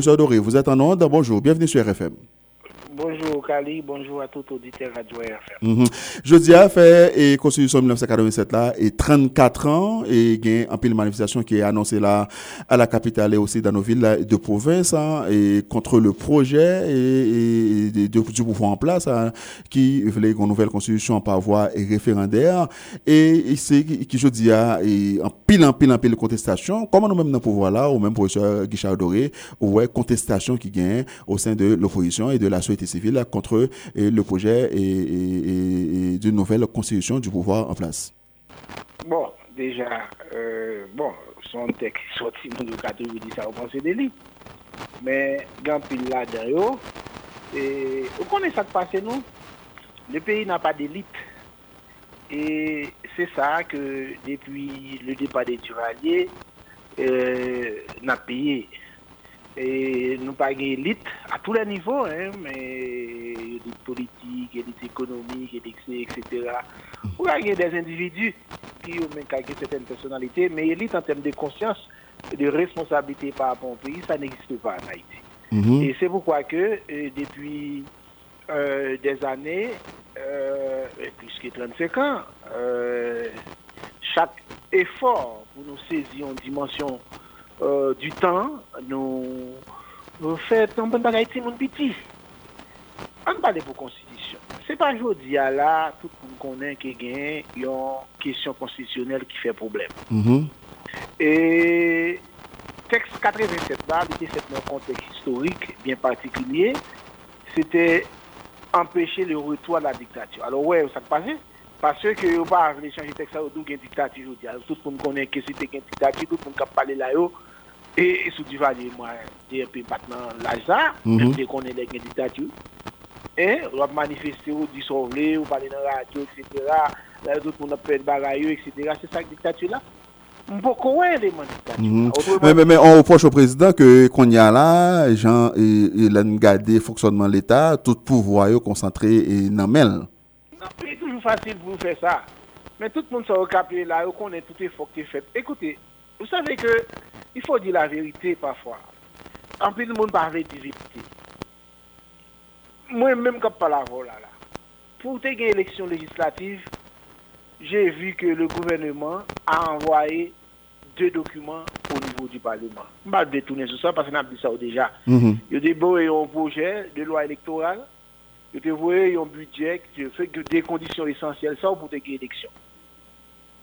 Doré, vous êtes en onde. Bonjour, bienvenue sur RFM. Bonjour Kali, bonjour à tout auditeur Radio RFM. Mm Je dis à fait et Constitution 1987 là et 34 ans et gain un pile manifestation qui est annoncée là à la capitale et aussi dans nos villes de province hein, et contre le projet et, et de, du pouvoir en place hein, qui voulait une nouvelle constitution par voie référendaire. Et, c'est qui je dis à et en pile en pile en pile contestation comment nous même dans pouvoir là ou même professeur Guichard Doré ouais contestation qui gagne au sein de l'opposition et de la société civile contre le projet et, d'une nouvelle constitution du pouvoir en place Bon, déjà, euh, bon, son texte sorti dans le cadre de ça, on pense d'élite. Mais, quand il là derrière, et connaissez ça qui passe, nous Le pays n'a pas d'élite. Et c'est ça que, depuis le départ des Turaliers, euh, n'a payé et nous pas élite à tous les niveaux, hein, mais élite politique, élite économique, élite, etc. Vous avez des individus qui ont même certaines personnalités, mais élite en termes de conscience, de responsabilité par rapport au pays, ça n'existe pas en Haïti. Mhm. Et c'est pourquoi que euh, depuis euh, des années, euh, plus que 35 ans, chaque effort pour nous saisir en dimension euh, du temps, nous, faisons un de bagaille mon petit. On parle pour constitution. C'est pas aujourd'hui là, tout le monde connaît qu'il y a une question constitutionnelle qui fait problème. Mm-hmm. Et texte 87 là, un contexte historique bien particulier. C'était empêcher le retour à la dictature. Alors ouais, ça se passait parce que vous pas changer le texte, vous avez dictature aujourd'hui. Tout le monde connaît que c'était une dictature, tout le monde qui parlé là, et, sous du vallée, moi, j'ai un peu maintenant l'âge ça, même dès qu'on est dans une dictature. Et on va manifester, ou dissolver, ou parler dans la radio, etc. Là, tout le monde a fait de bagaille, etc. C'est ça la dictature là. Beaucoup éléments dictature. Mais, mais, mais on reproche au président que qu'on y a là, il a gardé le fonctionnement de l'État, tout pouvoir est concentré et dans Non, c'est toujours facile pour faire ça. Mais tout le monde s'est recapé là, on connaît tout effort qui est fait. Écoutez, vous savez que il faut dire la vérité parfois. En plus, le monde parle de vérité. Moi-même, quand je la là, là, pour une élection législative, j'ai vu que le gouvernement a envoyé deux documents au niveau du Parlement. Je ne vais pas détourner sur ça parce qu'on a dit ça déjà. Il y a un projet de loi électorale, il y a un budget qui fait que des conditions essentielles ça pour une élection.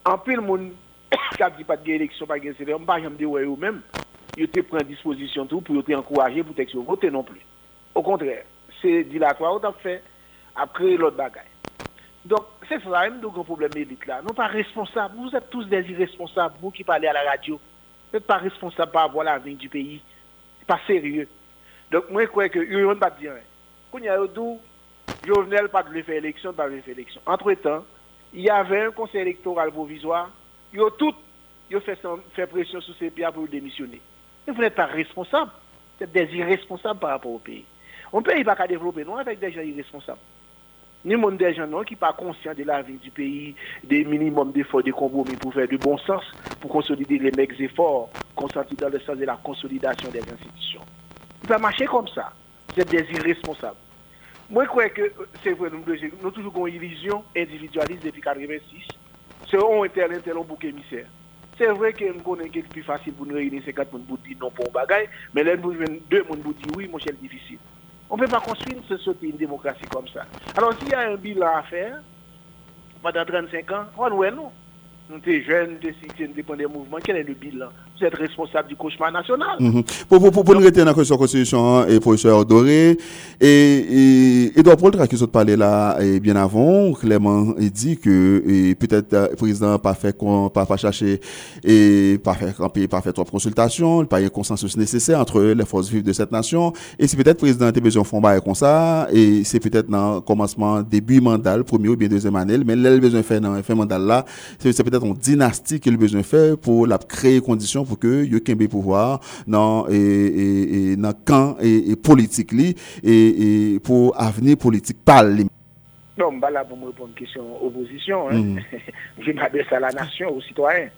En plus, le monde qui dit pas de élection, pas de etc. Je ne pas dire eux même, ils te prennent disposition tout pour te encourager pour te voter non plus. Au contraire, c'est dilatoire, on a fait après l'autre bagaille. Donc, c'est ça même donc un problème élite là. Nous pas responsables, vous êtes tous des irresponsables, vous qui parlez à la radio. Vous n'êtes pas responsables pour avoir l'avenir du pays. C'est pas sérieux. Donc, moi, je crois que ne pas dire. Quand il y a d'où, Jovenel pas de faire élection, pas de faire élection. Entre-temps, il y avait un conseil électoral provisoire yo tout yo fait, fait pression sur ces pays pour démissionner. Mais vous n'êtes pas responsable. Vous êtes des irresponsables par rapport au pays. On ne peut pas développer non avec des gens irresponsables. Ni monde des gens qui pas conscients de la vie du pays, des minimums d'efforts, de compromis pour faire du bon sens, pour consolider les mecs efforts consentis dans le sens de la consolidation des institutions. Il pas marcher comme ça. Vous êtes des irresponsables. Moi, je crois que euh, c'est vrai, nous, nous toujours une illusion individualiste depuis 1986 c'est un tel, un tel, un bouc émissaire. C'est vrai que nous connaissons quelque plus facile pour nous réunir 50 personnes pour dire non pour un bagage, mais là, nous avons deux personnes pour oui, mon cher, difficile. On ne peut pas construire une société, une démocratie comme ça. Alors, s'il y a un bilan à faire, pendant 35 ans, on va non? Nous sommes jeunes, nous sommes des mouvements. Quel est le bilan? Vous êtes responsable du cauchemar national. Mhm. Pour, pour, pour, nous retenir dans la Constitution, hein, et professeur Doré, et, Edouard Paul qui sont parlé là, et bien avant, clairement, il dit que peut-être euh, le président pas fait, pas, pas chercher, et pas faire camper, pas faire trop de consultations, pas un consensus nécessaire entre les forces vives de cette nation. Et si peut-être le président a besoin de fond comme ça, et c'est peut-être dans le commencement, début mandat, premier ou bien deuxième année, mais là, le besoin de faire dans le mandat là, c'est peut-être une dynastie qu'il a besoin de faire pour la créer conditions pou ke yo kenbe pouvoir nan e, e, e, nan kan e, e politik li e, e pou aveni politik pal li. Non, mba la pou mwen repon kisyon oposisyon. Mwen mabè mm. sa la nasyon ou sitwayen.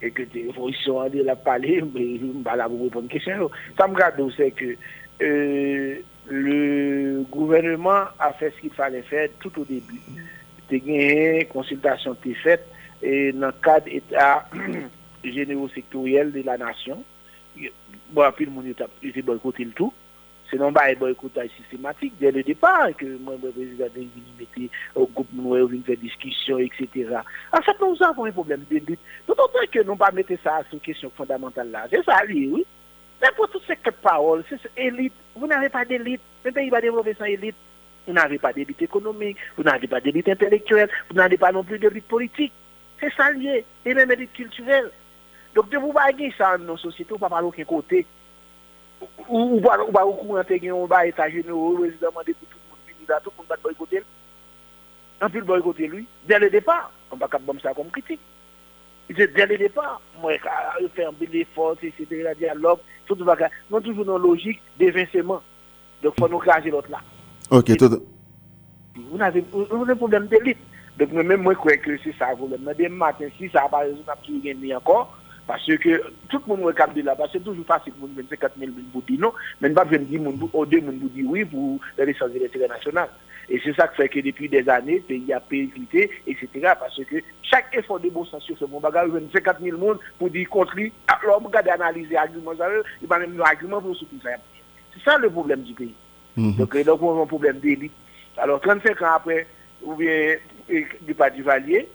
E ke te oposisyon an de la pale, mba la pou mwen repon kisyon. Sa mga do se ke e, le gouvernement a fè skil fane fè tout ou debi. Te genye konsultasyon te fèt nan kad etat généraux sectoriel de la nation. Bon, puis le monde était boycotté le tout. C'est non pas un boycottage systématique dès le départ que moi, le président de mettait au groupe nous une faire discussion, etc. En fait, nous avons un problème d'élite. D'autant que nous pas mettre ça sur question fondamentale là. C'est ça, oui. N'importe toutes ces paroles, c'est élite. Vous n'avez pas d'élite. Le pays va développer sans élite. Vous n'avez pas d'élite économique, vous n'avez pas d'élite intellectuelle, vous n'avez pas non plus d'élite politique. C'est ça lié. Et même élite culturelle. Dok de pou ba gen sa an nan sosyete ou pa palo ken kote. Ou ba ou kou an te gen ou ba etajen ou ou rezidaman de pou tout moun vini da tout moun bat boykote. An pil boykote lui. Dè le depar, an pa kap bom sa kom kritik. Dè le depar, mwen ka referme le fos, etc. la diyalog, tout baka. Non toujou nan logik de vinseman. Dok fò nou kaje lot la. Ok, tout. Ou nan se problem de lit. Dok mwen mwen mwen kwek se sa volen. Mwen de maten si sa pa rezon ap ki gen ni ankon. Parce que tout le monde regarde là, parce que c'est toujours facile pour 24 000 pour dire non, mais pas venir dire au deux pour dire oui pour l'essence de l'intérêt national. Et c'est ça qui fait que depuis des années, il y a périclité, etc. Parce que chaque effort de bon sens sur ce bon bagage, il y a 50 000 monde pour dire contre lui. Alors, on regarde analyser l'argument, il va même un argument pour soutenir ça. C'est ça le problème du pays. Mm -hmm. Donc, donc, on a un problème d'élite. Alors, 35 ans après, ou bien du pas du Valier,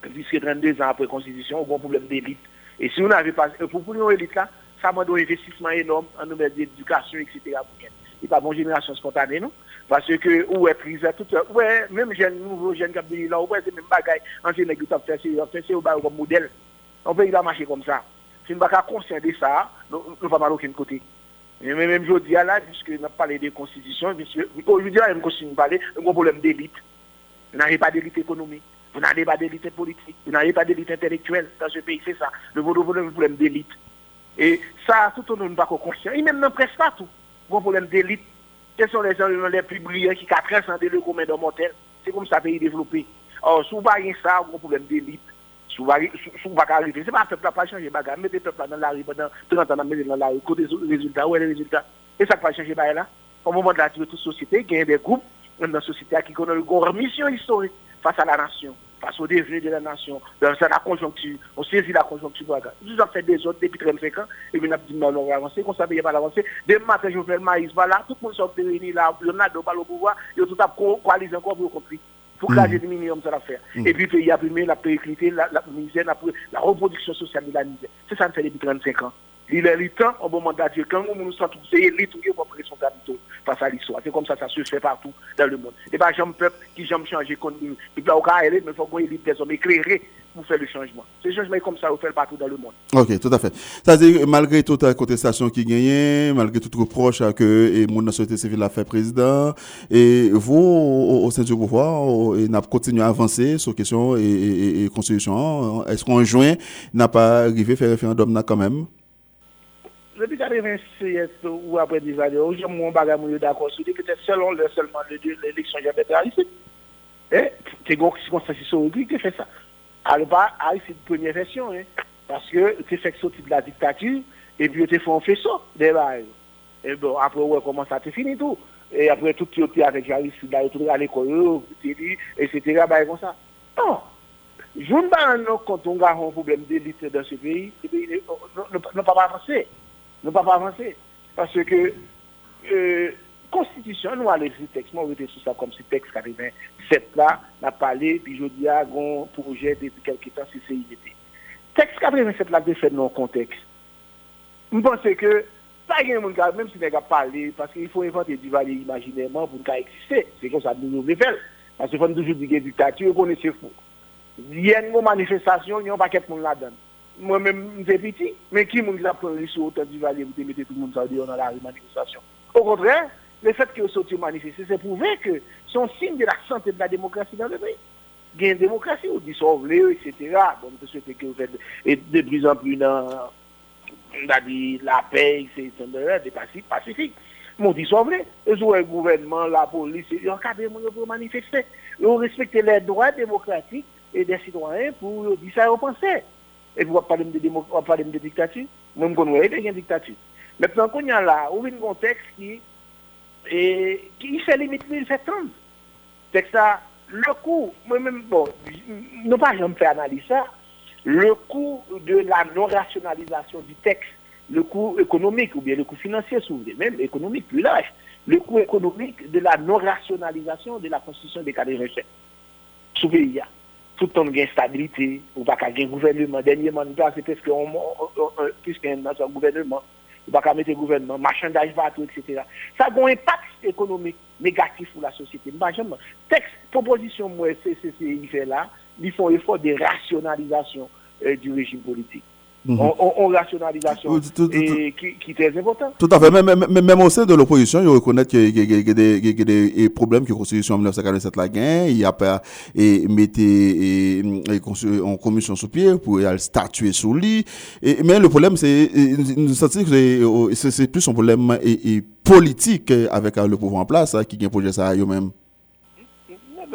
puisque 32 ans après la Constitution, on a un problème d'élite. Et si on n'avait pas, pour pour élite là, ça demande un investissement énorme en nouvelle d'éducation, etc. A pas bonne génération spontanée, non? Parce que, est prise, tout, ouais, même jeune, nouveau jeune qui là, ouais, c'est même bagaille, ancien nègre qui fait, c'est, modèle. On peut y marcher comme ça. Si nous ne pas conscients de ça, nous ne pas aucun côté. Et même je dis là, puisque nous parlé de constitution, aujourd'hui, là, nous continuons de parler d'un problème d'élite. Vous n'avez pas d'élite économique. Vous n'avez pas d'élite politique, vous n'avez pas d'élite intellectuelle dans ce pays, c'est ça. Le problème d'élite. Et ça, tout le monde n'est pas conscient. Et même presque pas tout. Le problème d'élite. Quels sont les gens les plus brillants qui ont transcendé le commun de mortel C'est comme ça, pays développé. Or, si vous n'avez ça, vous problème d'élite. Si vous n'avez pas arriver, ce n'est pas le peuple va changer bagarre. Mettez le peuple dans la rue pendant 30 ans, dans la rue, côté résultats, où est le résultat? Et ça va changer là? Au moment de la toute société, il y a des groupes dans la société qui connaissent une mission historique face à la nation, face au devenir de la nation, dans la conjoncture, on saisit la conjoncture. Nous avons fait des autres depuis 35 ans, et puis nous avons dit non, on va avancer, qu'on ne pas avancer. Dès matin, je fais le maïs, voilà, tout le monde sont réunis là, il y en a deux balles au pouvoir, a tout à coaliser encore pour compris. Pour craser le minimum, ça va faire. Et puis, il y a primé la périclité, la, misère, la, la reproduction sociale de la misère. C'est ça que fait depuis 35 ans. Il est le temps, au moment d'adieu, quand nous nous sommes tous, c'est l'élite qui son capital face à l'histoire. C'est comme ça, ça se fait partout dans le monde. Et pas j'aime peuple qui j'aime changer contre nous. Il faut qu'on mais il faut qu'on élite des hommes éclairés pour faire le changement. Ce changement est comme ça, on fait partout dans le monde. Ok, tout à fait. C'est-à-dire, malgré toute la contestation qui gagne, malgré tout reproche que et mon société civile a fait président, et vous, au, sein du pouvoir, et n'a continué à avancer sur question et, et, et constitution, est-ce qu'on joint n'a pas arrivé à faire référendum là quand même? Depuis 86 ou après 10 années, j'ai mon bagage d'accord sur peut-être selon le, seulement l'élection j'ai fait ici. Et c'est une circonstance historique qui fait ça. Alors, pas c'est une première version, hein, parce que tu fais sortir de la dictature, et puis tu fais un faisceau des Et bon, après, ouais, comment ça, tu fini tout? Et après, tout tu es avec es à l'école, etc., bah, comme ça. Non. Je ne sais pas quand on a un problème d'élite dans ce pays, ce pays peut pas avancer ne pas avancer. Parce que euh, Constitution, nous allons écrire texte, moi, je sur ça comme si texte 87 là, n'a parlé, puis je dis à un projet depuis quelques temps sur CIDT. Texte 87 là, fait dans le contexte. Je pense que pas même si les gars parlé, parce qu'il faut inventer du valeur imaginairement pour qu'il exister. C'est comme ça que nous nous faire. Parce qu'il faut toujours dire la dictature, on est fou. Il y a une manifestation, il n'y a pas quelqu'un là-dedans moi-même, je petit, mais qui m'a que sur autant du Valais, vous mettez tout le monde dans la manifestation Au contraire, le fait que sortez manifester, c'est prouver que un signe de la santé de la démocratie dans le pays. Il y a une démocratie, vous dissolvez, etc. Bon, je que vous faites de plus en plus dans la paix, c'est des pacifiques. Mon dissolvez. Vous avez le gouvernement, la police, ils encadrent pour manifester. Vous respectez les droits démocratiques et des citoyens pour dire ça et penser. Et puis on va parler de, on parler de dictature. Qu'on a une dictature. Maintenant, qu'on y a là, on a un contexte qui, et, qui fait limite, il fait 30. C'est ça, le coût, moi-même, bon, non pas jamais fait analyse ça, le coût de la non-rationalisation du texte, le coût économique ou bien le coût financier, si vous même économique plus large, le coût économique de la non-rationalisation de la constitution des cas de recherche. Sous pays, touton gen stabilite, ou baka gen gouvernement, denye man nou ta, se peske on, peske en nan son gouvernement, ou baka mette gouvernement, machandaj vato, etc. Sa gon impact ekonomik negatif ou la sosyete. Mbajan man, tekst, proposisyon mwen CCCI fè la, li fon efor de rasyonalizasyon euh, du rejim politik. Mhm. On, rationalisation et, qui, est très important. Tout à fait. Même, au sein de l'opposition, ils reconnaissent qu'il y, a des problèmes que la Constitution en 1947 la gagne. Il y a pas et en commission sous pied pour statuer sous lit. Et, mais le problème, c'est que c'est plus un problème politique avec le pouvoir en place hein, qui a projet ça eux-mêmes.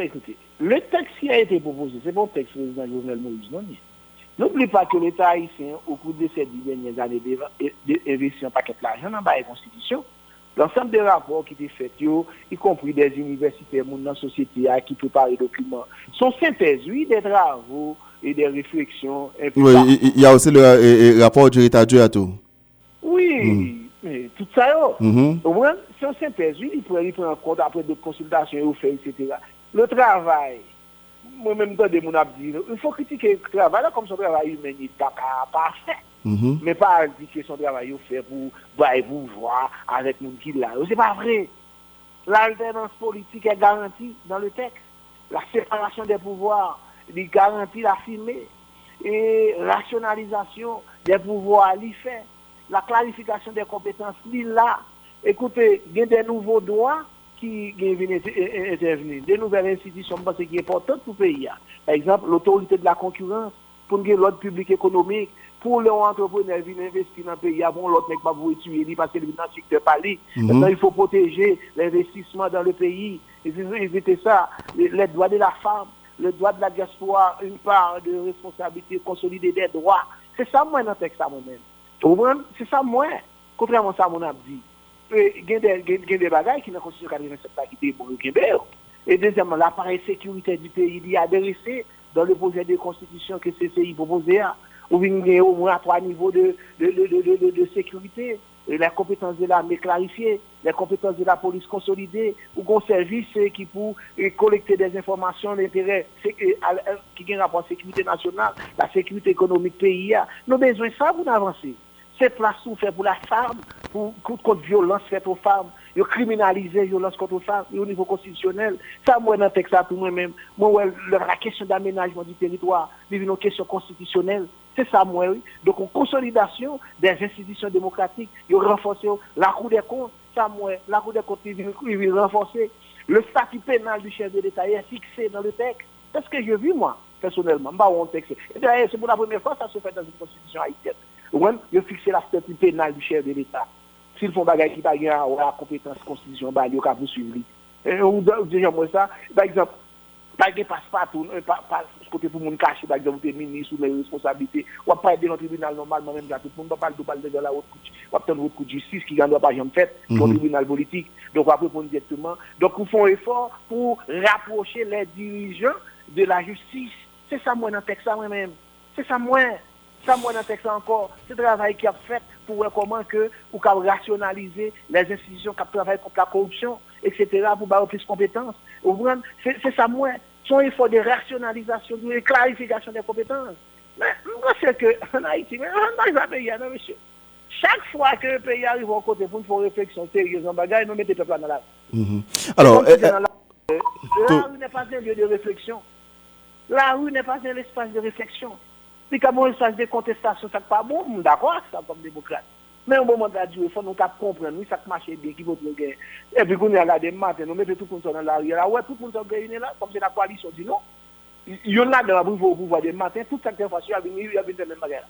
Écoutez, le texte qui a été proposé, c'est bon texte président Jovenel Moïse, non N'oublie pas que l'État haïtien, au cours de ces dix dernières années, investit un paquet d'argent dans la Constitution. L'ensemble des rapports qui étaient faits, y compris des universités, dans la société qui préparent les documents, sont synthèses, oui, des travaux et des réflexions. Et oui, il y a aussi le, le, le rapport du État Dieu à tout. Oui, mm. mais tout ça. Mm -hmm. au moins, c'est une synthèse, oui, il prend en compte après des consultations, etc. Le travail moi-même, dans des dit, il faut critiquer le travail, comme son travail humain n'est pas parfait. Mm Mais pas dire que son travail fait pour voir avec mon qui là. C'est pas vrai. L'alternance politique est garantie dans le texte. La séparation des pouvoirs est garantie, la filmée. Et rationalisation des pouvoirs, l'y fait. La clarification des compétences, l'y là. Écoutez, il y a des nouveaux droits qui viennent intervenir. Des nouvelles institutions, qui est important pour le pays. Par exemple, l'autorité de la concurrence, pour l'ordre public économique, pour les entrepreneurs qui investir dans le pays, avant l'autre n'est pas vous tuer, parce que le dans le secteur Pali. Maintenant, il faut protéger l'investissement dans le pays. C'était ça, les droits de la femme, le droit de la diaspora, une part de responsabilité, consolider des droits. C'est ça, moi, dans le texte, moi-même. C'est ça, moi, contrairement à ça, mon a dit il y a des bagages qui dans la Constitution 87 qui étaient pour le Québec. Et deuxièmement, l'appareil sécurité du pays il y a adressé dans le projet de constitution que CCI proposait, où il y a au moins trois niveaux de, de, de, de, sécurité. les compétences de l'armée clarifiées, les compétences de la police consolidées, ou un service qui pour collecter des informations d'intérêt qui ont rapport à la sécurité nationale, la sécurité économique pays. Nous avons besoin de ça pour avancer. C'est place où fait pour la femme, pour, contre violence faite aux femmes, ils criminaliser violence contre les femmes au niveau constitutionnel. Ça, moi, dans le texte, pour moi-même, moi, la question d'aménagement du territoire, c'est une question constitutionnelle. C'est ça, moi, oui. Donc, une consolidation des institutions démocratiques, ils renforcer la Cour des comptes, ça, moi, la Cour des comptes, ils renforcer le statut pénal du chef de l'État est fixé dans le texte. C'est ce que j'ai vu, moi, personnellement. C'est pour la première fois que ça se fait dans une constitution haïtienne. Ouwen, yo fikse la statut pénal du chef de l'État. S'il font bagay qui pa gen ou la compétence constitution, ba yo ka pou suivi. Ou déjà moi ça, par exemple, pas gen passe-partout, pas côté pour moun cacher, par exemple, t'es ministre ou les responsabilités, ou pas dans le tribunal normalement même tout le monde parle de parler de la haute cour, ou pas de justice qui gagne pas jamais fait dans le tribunal politique. Donc on va répondre directement. Donc ils font effort pour rapprocher les dirigeants de la justice. C'est ça moi dans le texte moi-même. C'est ça moi. Ça, moi, dans texte encore, c'est le travail qui a fait pour voir comment que, ou rationaliser les institutions qui travaillent contre la corruption, etc., pour avoir plus de compétences. C'est ça, moi. Son effort de rationalisation, de clarification des compétences. Mais, moi, c'est que, en Haïti, mais les pays, non, monsieur. Chaque fois que le pays arrive au côté pour une réflexion sérieuse en bagaille, nous mettons le peuple dans la. Mm-hmm. Alors, euh, la rue n'est pas un lieu de réflexion. La rue n'est pas un espace de réflexion. Si ka bon esaj de kontestasyon sak pa bon, moun d'akwa sa kom demokrate. Men yon bon mandat diwe, fon nou kap kompren, nou sak mache be, ki vot nou gen. E pi koun yon la de maten, nou mette tout moun son nan la rye la, wè tout moun son gen yon la, kom se la koalisyon di nou. Yon la de la bouche au pouvoir des matins, tout cette information a venu, il y a de même manière.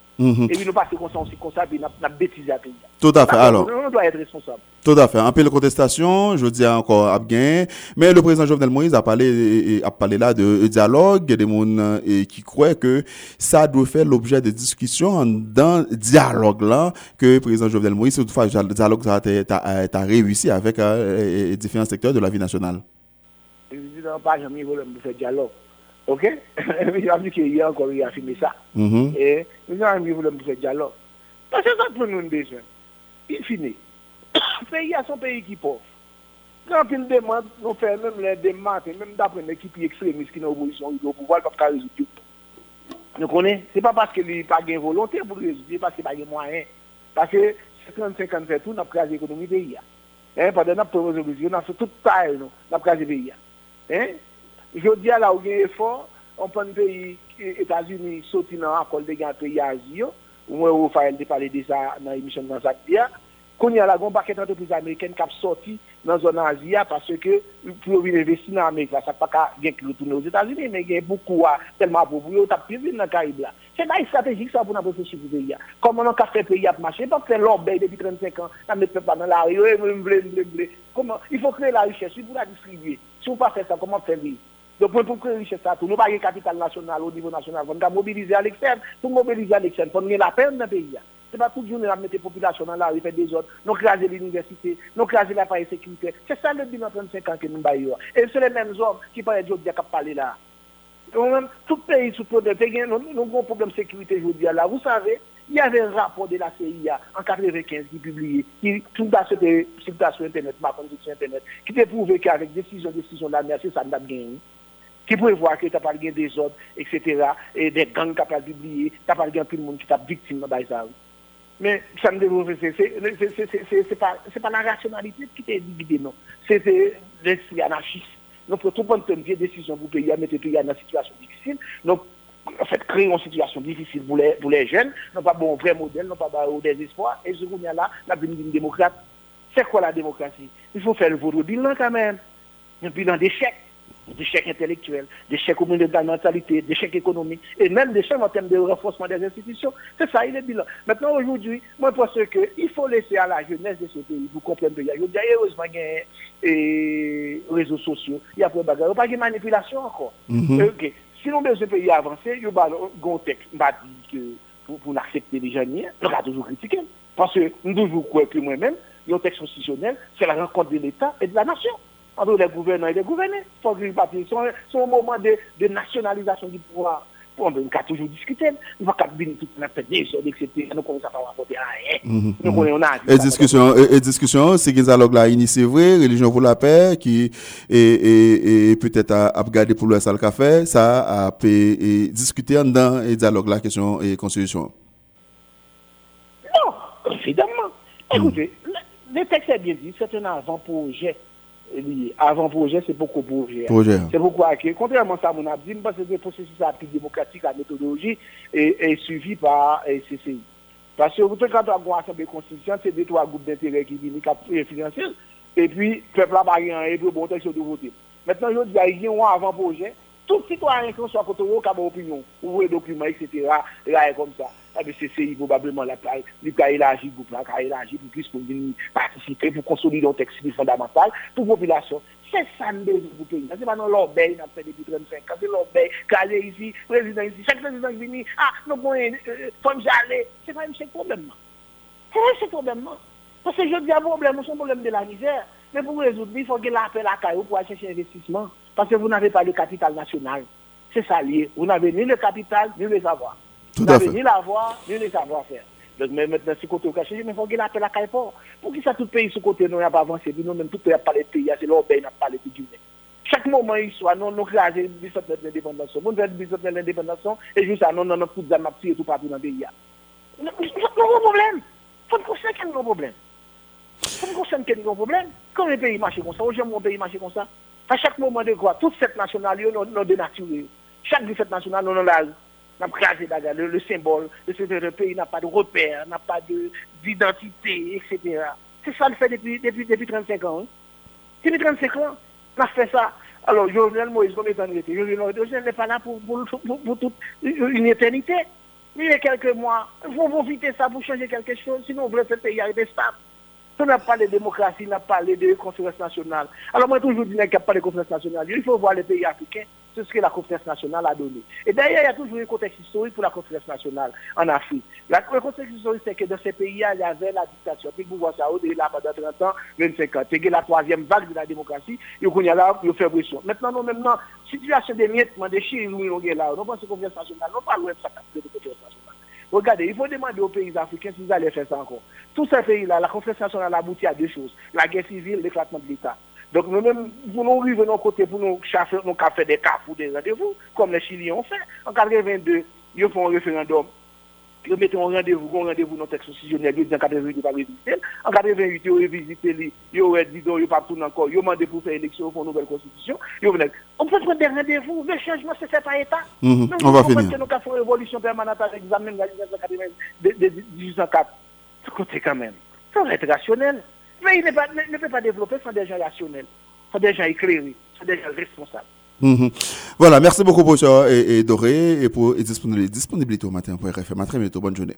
Et puis nous passons comme ça, comme ça, puis nous bêtisé à pays. Tout à fait. Alors, on doit être responsable. Tout à fait. Un peu de contestation, je dis encore à bien. Mais le président Jovenel Moïse a parlé, a parlé là de dialogue, des gens qui croient que ça doit faire l'objet de discussions dans dialogue là, que le président Jovenel Moïse, toutefois, le dialogue a réussi avec différents secteurs de la vie nationale. Le président n'a pas jamais voulu faire dialogue. Ok? Mwen ap di ki yon kon yon afime sa. Mhm. E, mwen jan an mi voulè mwen se diyalog. Pase sa pou nou nbejwen. Pi fini. Peyi a son peyi ki pov. Kan pil deman, nou fè mèm lè deman, mèm dapren ekipi ekstremis ki nou volisyon, yon pou val pap ka rezout yon. Nou konè, se pa paske li pa gen volontè pou rezout, se paske pa gen mwayen. Paske 50-50 fè tou, nap kaze ekonomi peyi a. E, padè nap pou rezout, nap sou tout tae nou, nap kaze peyi a. E, Je dis à la a un effort, on prend pays, États-Unis, sorti dans l'accord de pays Asie, ou moi, on va parler de ça dans l'émission de Zanzak qu'on a la grande paquet d'entreprises américaines qui a sorti dans zone Asie parce que pour investir dans l'Amérique, ça pas bien que retourner aux États-Unis, mais il y a beaucoup tellement pour vous, tu as pu venir dans le Caraïbe. C'est pas stratégique ça pour pour le pays. Comment on a fait pays à marcher, pas faire l'obéi depuis 35 ans, on peut pas dans la rue, comment il faut créer la richesse, il faut la distribuer. Si on ne pas ça, comment faire vivre? Donc, pour créer richesse, tout, nous pas capital national au niveau national. On doit mobiliser à l'externe. Pour mobiliser à l'externe, il faut gagner la peine dans le pays. Ce n'est pas toute journée à mettre la population dans la rue, des ordres, nous craser l'université, nous craser l'appareil sécurité. C'est ça le bilan 35 ans que nous avons. Et c'est les mêmes hommes qui parlent de qui parlent là. Tout pays sous problème, nous avons un problème de sécurité aujourd'hui là. Vous savez, il y avait un rapport de la CIA en 1995 qui publié, qui tout cette situation Internet, ma condition Internet, qui te prouvé qu'avec décision, décision de la mer, c'est ça nous avons gagné qui voir que tu n'as pas des ordres, etc., et des gangs qui pas publié, tu n'as pas tout le monde qui est victime dans ça. Mais ça me déroule, c'est pas, pas la rationalité qui t'a divisé, non. C'est l'esprit anarchiste. Donc, pour tout prendre une décision pour payer, mettre le pays dans une situation difficile. Donc, en fait, créer une situation difficile pour les, jeunes, non pas bon vrai modèle, non pas bon des espoirs, et y a là, la une démocrate. C'est quoi la démocratie? Il faut faire le votre bilan quand même. Un bilan d'échec d'échecs intellectuels, d'échecs de mentalité, d'échecs économiques, et même d'échecs en termes de renforcement des institutions. C'est ça, il est bilan. Maintenant, aujourd'hui, moi, je pense qu'il faut laisser à la jeunesse de ce pays, vous comprenez bien. Il y a heureusement des réseaux sociaux, il y a pas de pas de manipulation encore. Mm -hmm. Si nous ce pays avancer, il y a un texte, dit que pour, pour accepter les jeunes, on va toujours critiquer. Parce que nous toujours croyons que moi-même, un texte constitutionnel, c'est la rencontre de l'État et de la nation entre les gouvernants et les gouvernés. Que c'est un moment de, de, nationalisation du pouvoir. On va toujours discuter. On va venir tout des choses, etc. Nous commençons à rapporter à rien. Mhm, Nous connaissons mhm. Et discussion, et, discussion, c'est qu'ils dialogue là initié vrai, religion pour la paix, qui et, et, peut-être à, regarder pour le salle café, ça a pu discuter dans et dialogue la question et constitution. Non, évidemment. Écoutez, le texte est bien dit, c'est un avant-projet avant-projet, c'est beaucoup projet. C'est pourquoi, contrairement à ça, mon abdi, parce que le processus démocratique, la méthodologie est, est suivi par CCI. Parce que quand on a une assemblée constitutionnelle, c'est deux, trois groupes d'intérêt qui viennent financer, et puis, le peuple a rien, et puis, bon, texte de voter. Maintenant, je dis, il y a un avant-projet, tout citoyen qui soit côté, qui a une opinion, ou des documents, etc., là, comme ça. C'est probablement la a élargi groupe, pour plus pour participer, pour consolider un texte fondamental pour la population. C'est ça le besoin pour pays. C'est pas dans l'obéi, on fait depuis 35 ans, c'est l'obéi, calé ici, président ici, chaque président qui vient, ah, nous pouvons, faut j'aller. C'est pas un problème. C'est un problème. Parce que je dis un problème, c'est un problème de la misère. Mais pour résoudre, il faut que l'appel à Caillou pour chercher investissement. Parce que vous n'avez pas le capital national. C'est ça lié. Vous n'avez ni le capital, ni le savoir. Tout à fait. Ni la voix, ni le savoir-faire. Donc, mais maintenant, ce côté au cachet, mais il faut qu'il appelle à. Pour qui ça, tout pays, ce côté, nous, n'a pas avancé? Nous, même, tout pays, n'a pas les pays, c'est l'obéi, n'a pas les pays. Chaque moment, il soit, nous, nous créons une bicentenaire d'indépendance. Nous faisons une bicentenaire d'indépendance, et juste nous, nous, nous, tout ça, nous, tout partout dans le pays. Nous avons un problème. Faut nous constater qu'il y a un problème. Faut nous constater qu'il y a un problème. Quand les pays marchent comme ça, aujourd'hui, mon pays marche comme ça. À chaque moment de quoi, toute cette nationale, nous, nous dénaturons. Chaque cette nationale, nous, nous, n'a pas le, le symbole ce pays n'a pas de repère, n'a pas d'identité, etc. C'est ça le fait depuis, depuis, depuis 35 ans. Hein. Depuis 35 ans, on a fait ça. Alors, Jovenel Moïse, comme étant été, Jovenel Moïse n'est pas là pour, pour, toute une éternité. Il y a quelques mois, il faut ça pour changer quelque chose, sinon on veut ce pays arrêter stable. On n'a pas de démocratie, on n'a pas de conférence nationale. Alors moi, toujours dit qu'il n'y a pas de conférence nationale. Il faut voir les pays africains c'est ce que la conférence nationale a donné. Et d'ailleurs, il y a toujours un contexte historique pour la conférence nationale en Afrique. La, le contexte historique, c'est que dans ces pays il y avait la dictature. Puis vous voyez ça, a pendant 30 ans, 25 ans. C'est la troisième vague de la démocratie, et on y a là, il fait. Maintenant, non, maintenant, situation des miettements, des chiens, nous, on est là. On pense conférence nationale, non pas loin de ça, de conférence nationale. Regardez, il faut demander aux pays africains s'ils allaient faire ça encore. Tous ces pays-là, la conférence nationale aboutit à deux choses. La guerre civile, l'éclatement de l'État. Donc nous-mêmes, pour nous arriver de côté, pour nous chasser, nous faire des cas pour des rendez-vous, comme les Chiliens ont fait. En 82, ils font un référendum. Ils mettent un rendez-vous, un rendez-vous dans le texte constitutionnel, ils disent en 88, ils pas visiter. En 88, ils ont visité, ils dit, ils pas tout encore, ils ont demandé pour faire élection pour une nouvelle constitution. On peut prendre des rendez-vous, le changement, c'est fait par État. Mm -hmm. On va finir. Nous avons fait une révolution permanente avec l'examen de 1804. C'est quand même. Ça va être rationnel. Mais il ne, pas, ne, peut pas développer sans des gens rationnels, sans des gens éclairés, sans des gens responsables. Mm -hmm. Voilà, merci beaucoup, professeur et, et Doré, et pour et disponibilité, au matin pour RFM. À très bientôt. Bonne journée.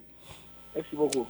Merci beaucoup.